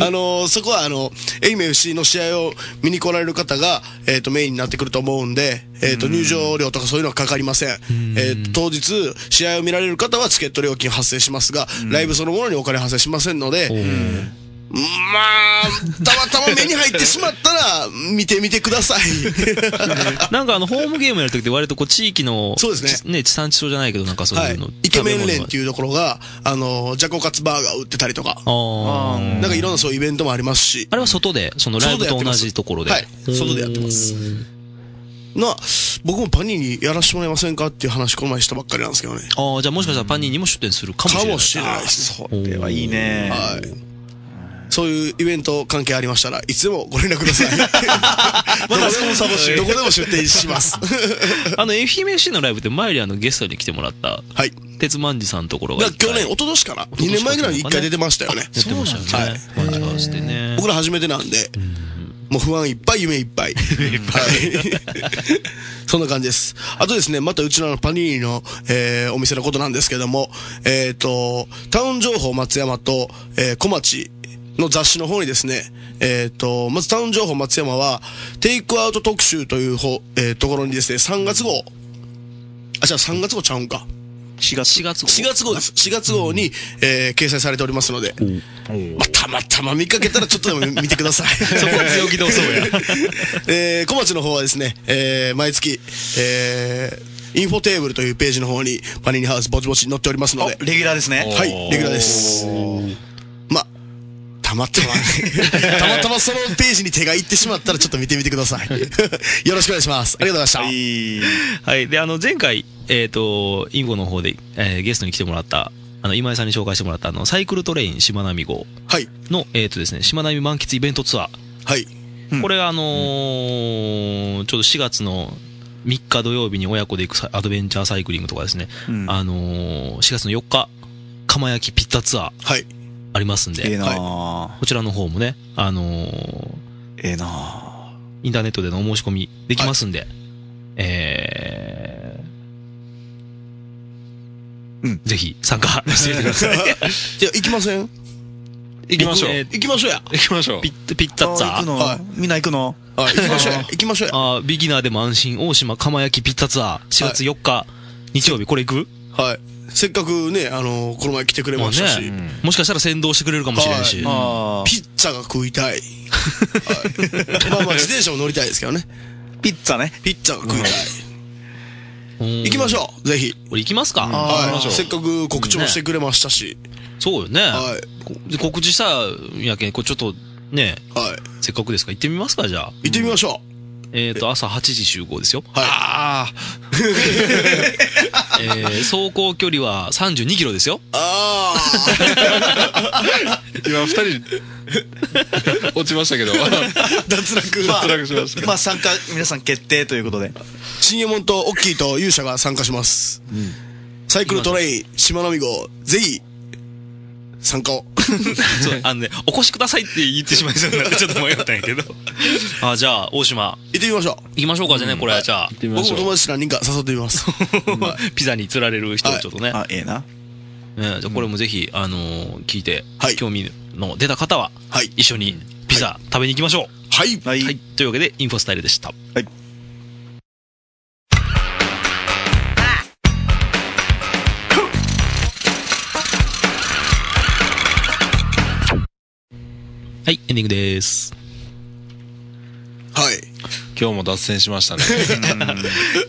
あのーそこはあの、愛媛 FC の試合を見に来られる方が、えっ、と、メインになってくると思うんで、えっ、と、入場料とかそういうのはかかりません。えっ、と、当日、試合を見られる方はチケット料金発生しますが、ライブそのものにお金発生しませんので、まあ、たまたま目に入ってしまったら、見てみてください。<laughs> なんかあの、ホームゲームやるときって割とこう、地域の、そうですねちね、地産地消じゃないけど、なんかそうはいいうの。。イケメン連っていう。ところが、あの、ジャコカツバーガー売ってたりとか、あーなんかいろんなそういうイベントもありますし、あれは外で、そのライブと同じところで。はい外でやってますな、僕もパニーにやらせてもらえませんかっていう話この前したばっかりなんですけどね。ああ、じゃあもしかしたらパニーにも出店するかもしれない。かもしれないですね。それはいいね。はい。そういうイベント関係ありましたらいつでもご連絡ください。<laughs> まだスポンサー募集。<laughs> どこでも出店します。<laughs> あの、FMFC のライブって前にあのゲストに来てもらった、はい。鉄万次さんのところが去年、一昨年かな ?2 年前ぐらいに1回出てましたよね。やってましたよね。はいマジかしてね。僕ら初めてなんで、もう不安いっぱい、夢いっぱい。はい。そんな感じです。あとですね、またうちらのパニーニの、えーお店のことなんですけども、えっ、と、タウン情報松山と、えー小町の雑誌の方にですね、えっ、と、まずタウン情報松山は、テイクアウト特集という方、えーところにですね、3月号、あ、じゃあ3月号ちゃうんか。4月。4月号。4月号です。4月号に、えー掲載されておりますので、まあ、たまたま見かけたらちょっとでも見てください。<laughs> そこは強気でそうや。<laughs> えー小町の方はですね、えー毎月、えーインフォテーブルというページの方にパニーニハウスぼちぼち載っておりますので、レギュラーですね。はい、レギュラーです。まあ、たまたま、たまたまそのページに手がいってしまったらちょっと見てみてください。<laughs> よろしくお願いします。ありがとうございました。はい。で、あの、前回、えっ、と、インゴの方で、えーゲストに来てもらった、あの、今井さんに紹介してもらった、あの、サイクルトレインしまなみ号はい、の、えっ、とですね、しまなみ満喫イベントツアー。はい、うんこれがあのーちょうど4月の3日土曜日に親子で行くサアドベンチャーサイクリングとかですね、うんあのー4月の4日、釜焼きピッタツアーはい、ありますんで、ええな。こちらの方もね、あのーええなインターネットでのお申し込みできますんで、えー、うんぜひ参加してみてください。<laughs> じゃあ行きません？行きましょう。えー行きましょうや。行きましょうピ。ッピッツァぁ。ツアー？あ行くの？はいみんな行くの？はい、行きましょうや。行きましょうや。あービギナーでも安心、大島釜焼きピッツァツアー、4月4日、日曜日、これ行く？はい。せっかくね、あのこの前来てくれましたし、まあねもしかしたら先導してくれるかもしれんし。あピッツァが食いたい。はい、<laughs> まあまあ、自転車も乗りたいですけどね。ピッツァね。ピッツァが食いたい。行行きましょう、ぜひ。これ行きますか、はい。せっかく告知もしてくれましたし。そうよね。はい。告知したんやけん、こうちょっと、ね、はい。せっかくですから行ってみますか、じゃあ。行ってみましょえっと、朝8時集合ですよ。う。はああ、<laughs> えー走行距離は32キロですよ。い。あ <laughs> 今二人、落ちましたけど、あ、<laughs> 脱落。脱落しましたけど。まあ参加、皆さん決定ということで。新右衛門とオッキーと勇者が参加します。サイクルトレイン、しまなみ号、ぜひ、参加を。<laughs> そう、あのね、お越しくださいって言ってしまいそうになって <laughs> ちょっと迷ったんやけど。あ、じゃあ、大島、行ってみましょう。行きましょうか、じゃあね、これ、じゃあ。僕も。友達何人か誘ってみます。<laughs> ピザに釣られる人をちょっとね。あ、ええな。ねじゃあこれもぜひ、あのー聞いて、はい興味の出た方は、はい。一緒にピザ食べに行きましょはい。はう。はい。い。というわけで、インフォスタイルでした。はい。はい、エンディングです。はい。今日も脱線しましたね。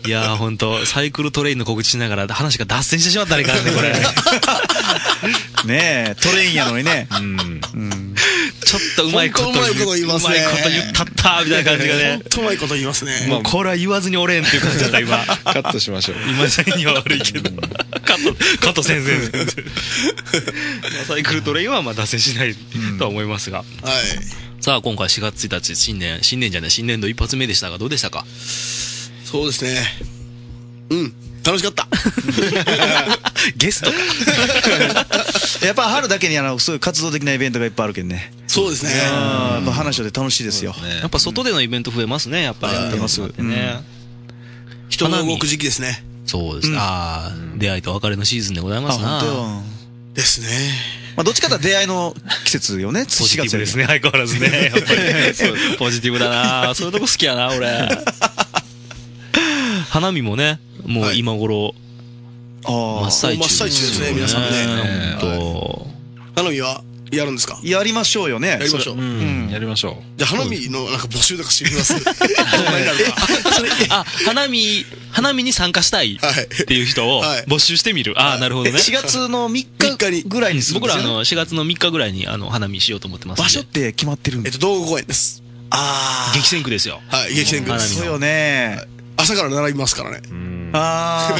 いやー、ほんと、サイクルトレインの告知しながら話が脱線してしまったらいかんね、これ。<laughs> ねえ、トレインやのにね。うん。ちょっとうまいことほんとうまいこと言いますねうまいこと言ったったみたいな感じがねほん。とうまいこと言いますね。もうこれは言わずにおれんっていう感じだった、今。<laughs> カットしましょう。今さには悪いけど。カット、カット先生。<laughs> まあサイクルトレインはまあ脱線しないとは思いますが。はい。さあ、今回4月1日、新年、新年じゃない、新年度一発目でしたが、どうでしたか？そうですね。うん。楽しかった。<laughs> ゲストか。<laughs> やっぱ春だけにあの、そういう活動的なイベントがいっぱいあるけんね。そうですね。やっぱ話してて楽しいですよ。ねやっぱ外でのイベント増えますね、やっぱり。はい出ますってね。人が動く時期ですね。そうです。うんああ、出会いと別れのシーズンでございあ、ますな。ですね。まあ、どっちかというと出会いの季節よね。<laughs> ポジティブですね、相変わらずね。やっぱりね。そうポジティブだなそういうとこ好きやな、俺。花見もね、もう今頃、ああ。真っ最中真っ最中ですね皆さんね本花見はやるんですか？やりましょうよね。やりましょう。うん。やりましょじゃあ花見のなんか募集とかしてみます？<laughs> あ、<laughs> 花見、花見に参加したいはいっていう人をはい募集してみる。ああ、なるほどね。4月の3 3日ぐらいにするんですよね？僕らあの、4月の3日ぐらいにあの、花見しようと思ってます。場所って決まってるんでえっと、道後公園です。あ激戦区ですよ。はい、激戦区です。そうよね。朝から並びますからね。ああ。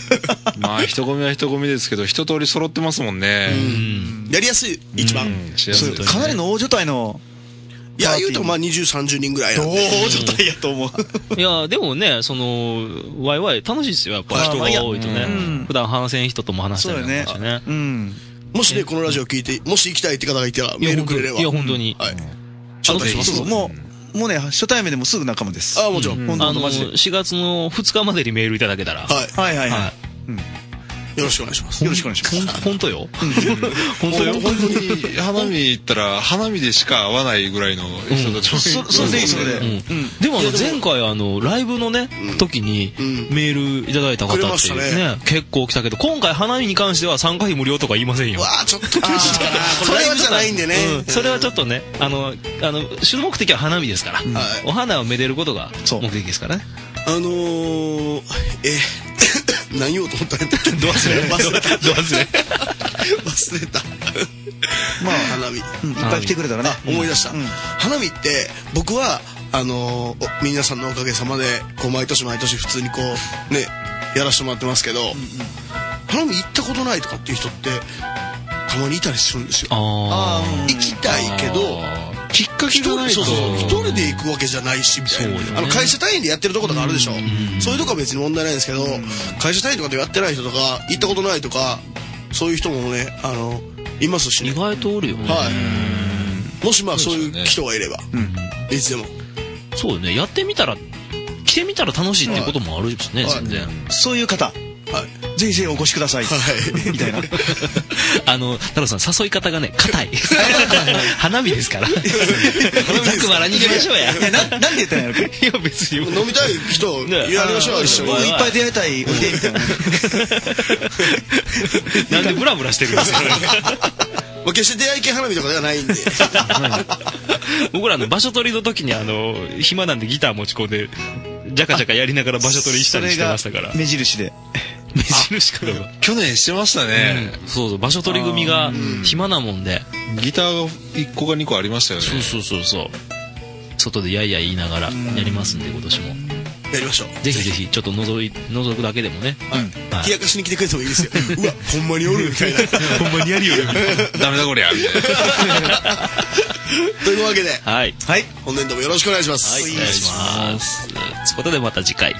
<laughs> まあ、人混みは人混みですけど、一通り揃ってますもんね。うん。やりやすい、一番。かなりの大所帯のいや、言うとまあ20、30人ぐらいなんで。大所帯やと思う。<laughs> いや、でもね、その、ワイワイ楽しいですよ、やっぱ人が多いとねうん。普段話せん人とも話したりなんかしてね。うん。もしね、このラジオ聞いて、もし行きたいって方がいたら、メールくれれば。いや、本当に。はい。招待しますそう。もう、もうね、初対面でもすぐ仲間です。ああ、もちろん。本あの、当のマジで。4月の2日までにメールいただけたら。はい。はいはいははいよろしくお願いします。よろしくお願いします本当よ？本当よ。本当に花見行ったら花見でしか会わないぐらいの人たちもいるそそれでいいそれで。でもあの前回あのライブのね時にんメールいただいた方ってねね結構来たけど今回花見に関しては参加費無料とか言いませんよ。わあ、ちょっと厳しいかな。これライブじゃないんでね。うんそれはちょっとねあのあの主目的は花見ですからはいお花をめでることがそう目的ですからね。あのー、え、何言おうと思ったんやったっけ？ど忘れ忘れた。ど忘れ忘れた。まあ、<laughs> 花見。うん。いっぱい来てくれたらね。思い出した、うん。花見って僕はあの皆さんのおかげさまでこう毎年毎年普通にこうねやらせてもらってますけど、花見行ったことないとかっていう人ってたまにいたりするんですよ。ああ行きたいけどきっかけ一がないと。一人で行くわけじゃないしみたいな、ね。あの会社単位でやってるとことかあるでしょ、そういうとこは別に問題ないんですけど、会社単位とかでやってない人とか行ったことないとかそういう人もねあのいますしね。意外とおるよね。はい。もしまあそういう人がいれば、いつでも。そうよね。やってみたら来てみたら楽しいっていうこともあるしねはい。全然。そういう方、はいぜひぜひお越しください。はいみたいな。<laughs> あの、太郎さん、誘い方がね、硬い。<laughs> 花見ですから。ざくばら逃げましょうや。え、な、なんで言ったんやろ？いや、別に。飲みたい人ねやりましょう一緒にいっぱい出会いたい、おいで、みたいな。<laughs> なんでブラブラしてるんですか？まあ決して出会い系花火とかではないんで僕らの場所取りの時に、あの、暇なんでギター持ち込んで、ジャカジャカやりながら場所取りしたりしてましたから。目印で。目印かどうか。去年してましたね。そうそう、場所取り組が暇なもんで。ギターが1個か2個ありましたよね。そうそうそうそう。外でやいやい言いながらやりますんで、今年も。やりましょう。ぜひぜひ、ちょっと覗い、覗くだけでもね。はい冷やかしに来てくれてもいいですよ。<laughs> うわ、ほんまにおるみたいな。<laughs> ほんまにやるよ、<laughs> ダメだこりゃみたいなというわけで、はい。はい。本年度もよろしくお願いします。はい、お願いします。ということでまた次回。